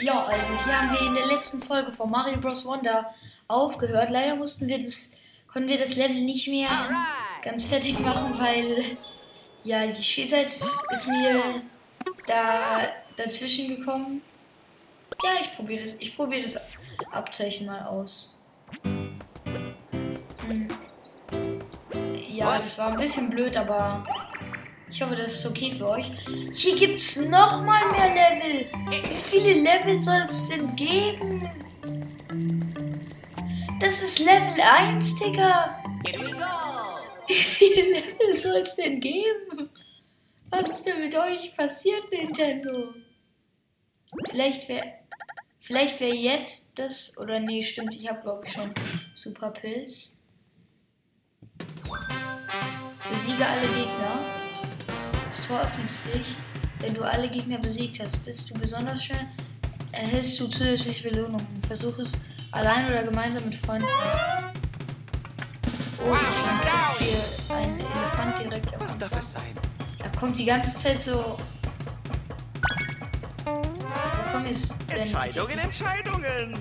Ja, also hier haben wir in der letzten Folge von Mario Bros. Wonder aufgehört. Leider mussten wir das, konnten wir das Level nicht mehr ganz fertig machen, weil ja die Spielzeit ist mir da dazwischen gekommen. Ja, ich probiere das, ich probiere das Abzeichen mal aus. Hm. Ja, das war ein bisschen blöd, aber ich hoffe, das ist okay für euch. Hier gibt es nochmal mehr Level. Wie viele Level soll es denn geben? Das ist Level 1, Digga. Wie viele Level soll es denn geben? Was ist denn mit euch passiert, Nintendo? Vielleicht wäre vielleicht wäre jetzt das oder nee, stimmt, ich habe glaube ich schon Super Pilz. Besiege alle Gegner. Das Tor öffnet sich. Wenn du alle Gegner besiegt hast, bist du besonders schnell, erhältst du zusätzliche Belohnungen. Versuch es allein oder gemeinsam mit Freunden. Oh, ich hier einen Elefant direkt am Was darf es sein? Da kommt die ganze Zeit so. Die Entscheidungen? Entscheidungen.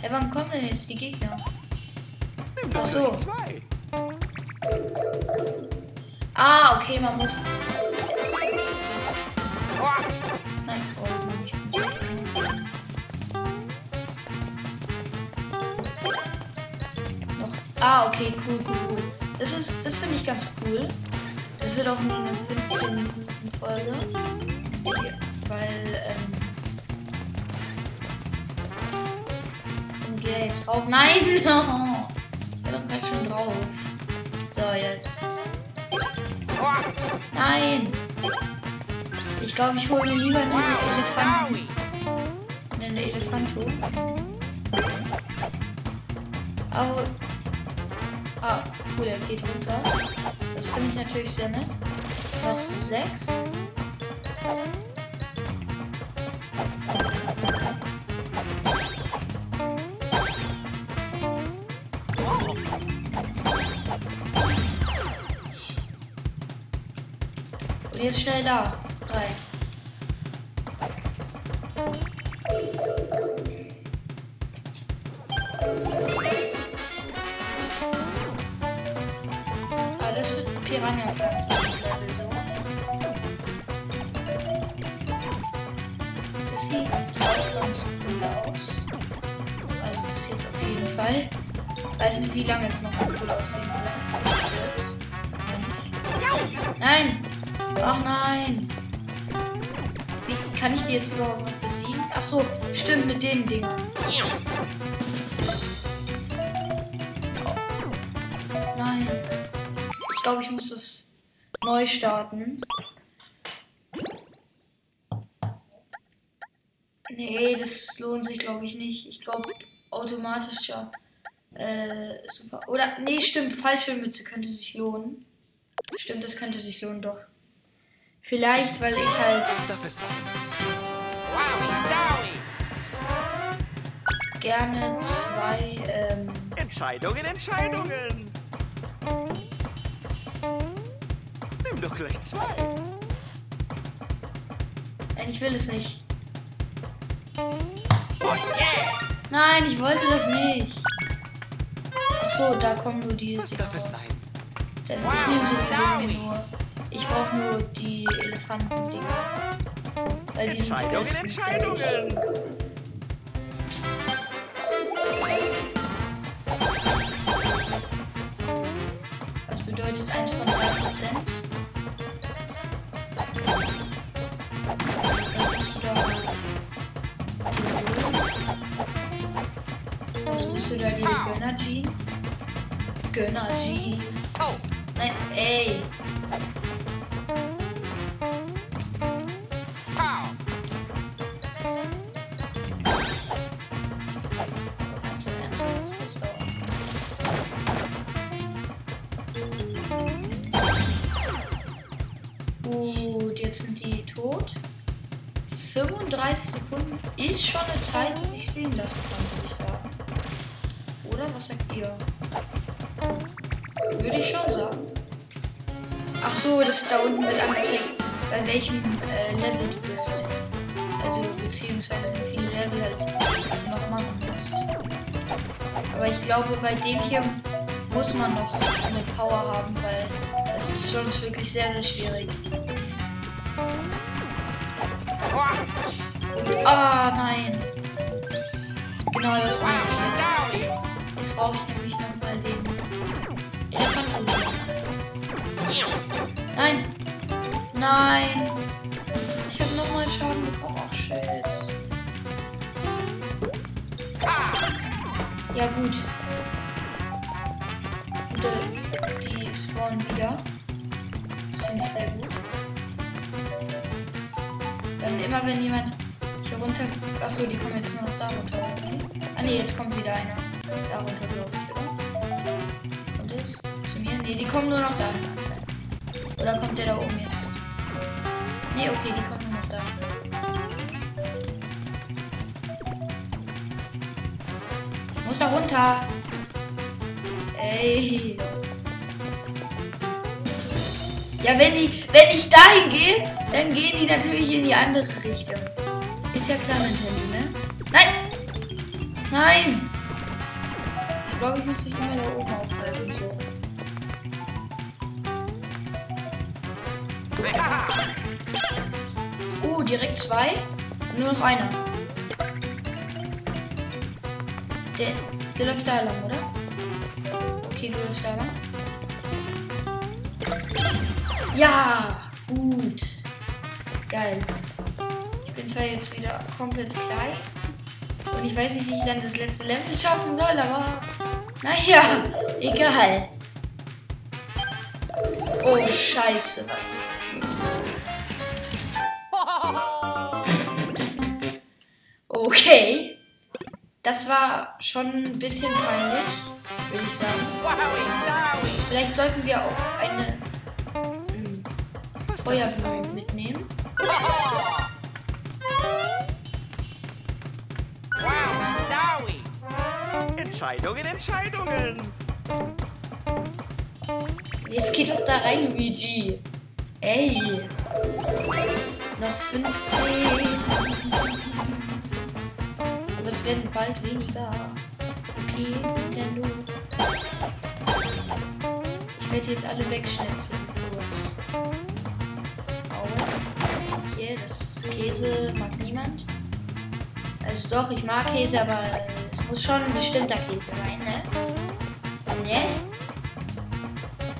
Hey, wann kommen denn jetzt die Gegner? Ach so. Ah, okay, man muss. Oh, Nein, oh, Mann, ich bin. Noch. Ah, okay, cool, cool, cool. Das ist, das finde ich ganz cool. Das wird auch nur eine 15 Minuten Folge. Weil, ähm. Geht er jetzt drauf? Nein! Ich bin doch gleich schon drauf. So, jetzt. Nein! Ich glaube, ich hole mir lieber einen Elefanten. Einen Elefanto. Aber. Ah, cool, er geht runter. Das finde ich natürlich sehr nett. Noch sechs. Und jetzt schnell da. Ah, das wird Piranha-Pflanze. Das sieht auch ganz cool aus. Also bis jetzt auf jeden Fall. Weiß nicht, wie lange es noch cool aussehen wird. Nein! Ach nein! Kann ich die jetzt überhaupt noch besiegen? Ach so, stimmt mit den Dingern. Nein. Ich glaube, ich muss es neu starten. Nee, das lohnt sich, glaube ich, nicht. Ich glaube, automatischer. Äh, super. Oder, nee, stimmt, falsche Mütze könnte sich lohnen. Stimmt, das könnte sich lohnen, doch. Vielleicht, weil ich halt gerne zwei, ähm, Entscheidungen, Entscheidungen. Nimm doch gleich zwei. nein, ich will es nicht. Oh yeah. Nein, ich wollte das nicht. Ach so, da kommen nur die Was Dinger darf es sein? Denn ich nehme sowieso nur. Brauche nur die Elefanten-Dinger. Weil die sind die Entscheidungen, ich. Entscheidungen. Was bedeutet 1 von 3 Prozent? Was bist du da dir Gönner Jean? Gönner Jean. Oh, Nein, ey. Jetzt sind die tot. 35 Sekunden ist schon eine Zeit, die sich sehen lassen kann, würde ich sagen. Oder was sagt ihr? Würde ich schon sagen. Ach so, das da unten wird angezeigt, bei welchem äh, Level du bist. Also beziehungsweise wie viele Level halt noch machen musst. Aber ich glaube, bei dem hier muss man noch eine Power haben, weil es ist schon wirklich sehr, sehr schwierig. Ah, nein. Genau, das war ich jetzt. Jetzt brauche ich nämlich noch mal den Elefanten. Nein. Nein. Ich habe nochmal Schaden bekommen. Ach, shit. Ja, gut. Und, äh, die spawnen wieder. Das finde ich sehr gut. Immer, wenn jemand hier runter... Achso, die kommen jetzt nur noch da runter. Ah, nee, jetzt kommt wieder einer. Da runter, glaube ich, oder? Und jetzt zu mir? Nee, die kommen nur noch da. Oder kommt der da oben jetzt? Nee, okay, die kommen nur noch da. Ich muss da runter. Ey. Ja, wenn die, wenn ich dahin gehe, dann gehen die natürlich in die andere Richtung. Ist ja klar, Nintendo, ne? Nein! Nein! Ich glaube, ich muss mich immer da oben aufhalten. So. Uh, direkt zwei. Nur noch einer. Der, der läuft da lang, oder? Okay, du läufst da lang. Ja, gut. Geil. Ich bin zwar jetzt wieder komplett klein. Und ich weiß nicht, wie ich dann das letzte Level schaffen soll, aber naja, egal. Oh, scheiße, was. Okay. Das war schon ein bisschen peinlich, würde ich sagen. Vielleicht sollten wir auch eine hm, Feuerblume mitnehmen. Entscheidungen, Entscheidungen. Jetzt geht doch da rein, Luigi. Ey. Noch 15. Aber es werden bald weniger. Okay, Nintendo. Ich werde jetzt alle wegschnetzeln. Hier, das Käse mag niemand. Also doch, ich mag Käse, aber es muss schon ein bestimmter Käse sein, ne? Ne?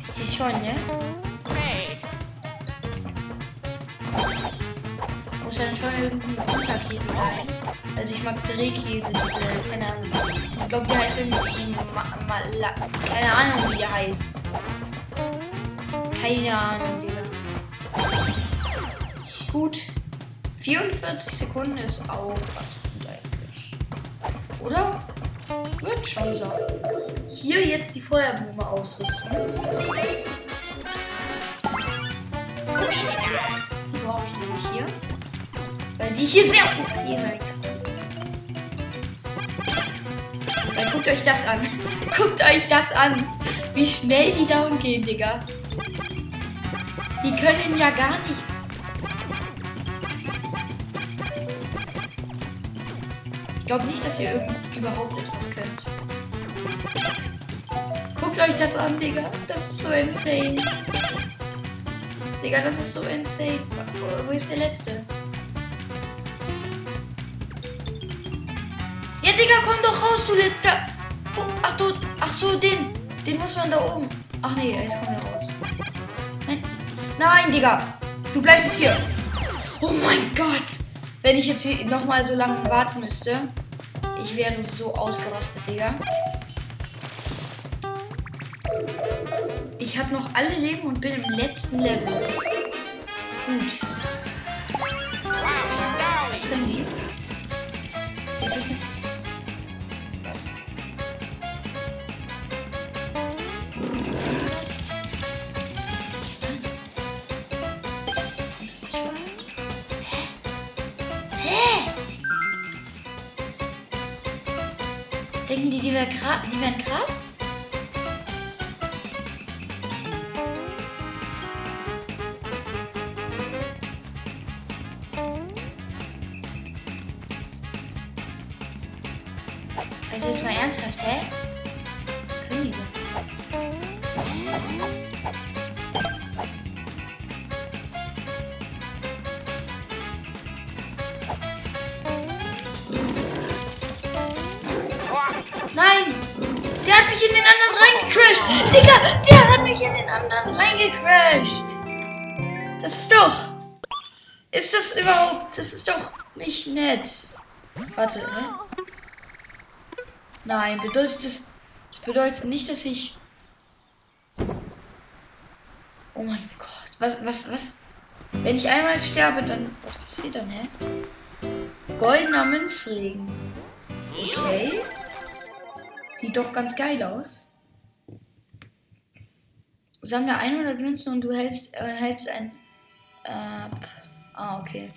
Ist schon, ne? Muss dann schon irgendein guter Käse sein. Also ich mag Drehkäse, diese, keine Ahnung. Ich glaube, die heißt irgendwie Ma Mala keine Ahnung, wie die heißt. Keine Ahnung, Digga. Gut. 44 Sekunden ist auch ganz gut eigentlich. Oder? Wird schon so. Hier jetzt die Feuerblume ausrüsten. Die brauche ich nämlich hier. Weil die hier sehr OP sein kann. Guckt euch das an. guckt euch das an. Wie schnell die down gehen, Digga. Die können ja gar nichts. Glaube nicht, dass ihr überhaupt etwas könnt. Guckt euch das an, Digga. Das ist so insane. Digga, das ist so insane. Wo, wo ist der letzte? Ja, Digga, komm doch raus, du letzter. Ach, du, ach so, den. Den muss man da oben. Ach nee, jetzt kommt er raus. Nein. Nein, Digga. Du bleibst jetzt hier. Oh mein Gott. Wenn ich jetzt nochmal so lange warten müsste. Ich wäre so ausgerastet, Digga. Ich habe noch alle Leben und bin im letzten Level. Gut. Denken die, die, wär die wären krass? In den anderen reingecrashed! Digga, der hat mich in den anderen reingecrashed! Das ist doch. Ist das überhaupt. Das ist doch nicht nett. Warte, hä? Nein, bedeutet das. Das bedeutet nicht, dass ich. Oh mein Gott. Was, was, was? Wenn ich einmal sterbe, dann. Was passiert dann, hä? Goldener Münzregen. Okay. Sieht doch ganz geil aus. Sammle 100 Münzen und du hältst, äh, hältst ein. Äh, ah, okay.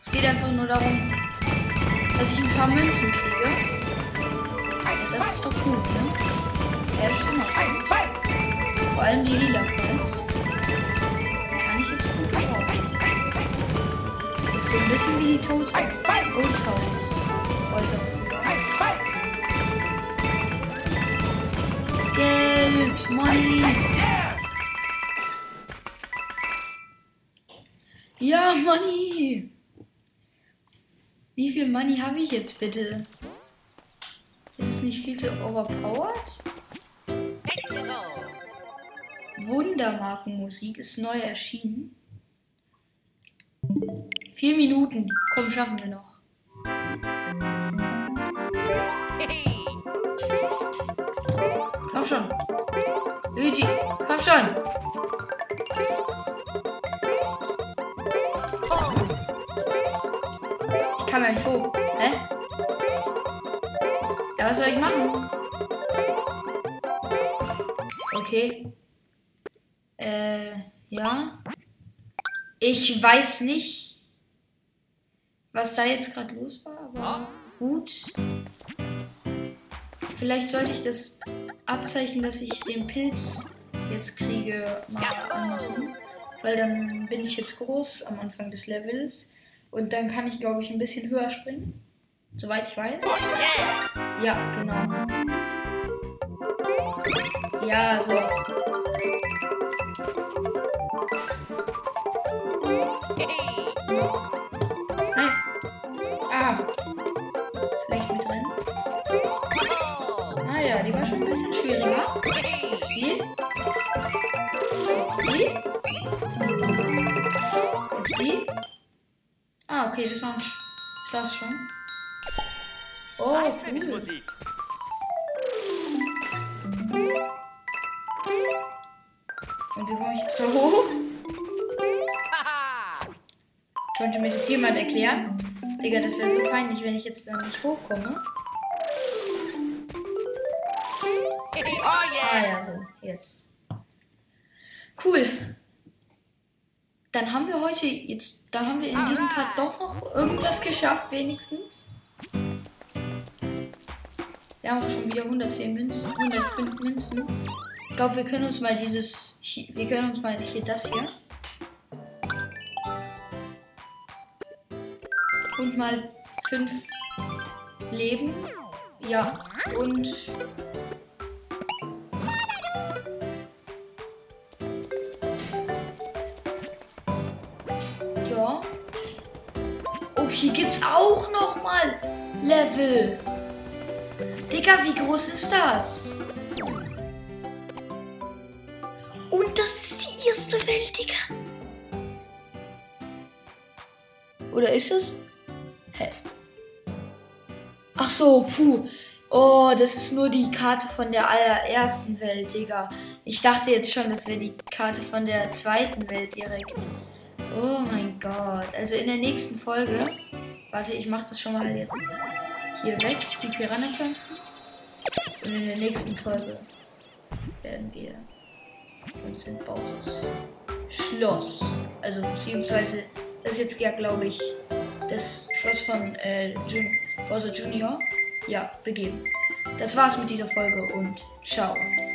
Es geht einfach nur darum, dass ich ein paar Münzen kriege. Das ist doch gut, ne? Ja, stimmt. auch. Vor allem die lila Coins. Kann ich jetzt gut gebrauchen. Das ist so ein bisschen wie die Toads. Old House. Häuser Geld, Money. Ja, Money. Wie viel Money habe ich jetzt bitte? Ist es nicht viel zu overpowered? Wundermarkenmusik ist neu erschienen. Vier Minuten. Komm, schaffen wir noch. Luigi, komm schon. Ich kann gar nicht hoch. Hä? Ja, was soll ich machen? Okay. Äh, ja. Ich weiß nicht, was da jetzt gerade los war, aber gut. Vielleicht sollte ich das Abzeichen, dass ich den Pilz jetzt kriege, mal anmachen. Weil dann bin ich jetzt groß am Anfang des Levels. Und dann kann ich, glaube ich, ein bisschen höher springen. Soweit ich weiß. Ja, genau. Ja, so. Nein. Schwieriger. Jetzt die. Jetzt die. Jetzt die. Ah, okay, das war's. Das war's schon. Oh, ist cool. Musik. Und wie komme ich jetzt da hoch? Haha. Könnte mir das jemand erklären? Digga, das wäre so peinlich, wenn ich jetzt da nicht hochkomme. Yeah. ja, so, jetzt. Cool. Dann haben wir heute jetzt, da haben wir in diesem Part doch noch irgendwas geschafft, wenigstens. Wir haben schon wieder 110 Münzen, 105 Münzen. Ich glaube, wir können uns mal dieses, wir können uns mal hier das hier. Und mal 5 Leben. Ja, und Oh, hier gibt's auch noch mal Level. Digga, wie groß ist das? Und das ist die erste Welt, Digga. Oder ist es? Hä? Ach so, puh. Oh, das ist nur die Karte von der allerersten Welt, Digga. Ich dachte jetzt schon, das wäre die Karte von der zweiten Welt direkt. Oh mein Gott. Also in der nächsten Folge. Warte, ich mach das schon mal jetzt hier weg, die Piranha-Pflanzen. Und in der nächsten Folge werden wir uns in Bowser's Schloss. Also beziehungsweise, das ist jetzt ja, glaube ich, das Schloss von äh, Jun Bowser Junior. Ja, begeben. Das war's mit dieser Folge und ciao.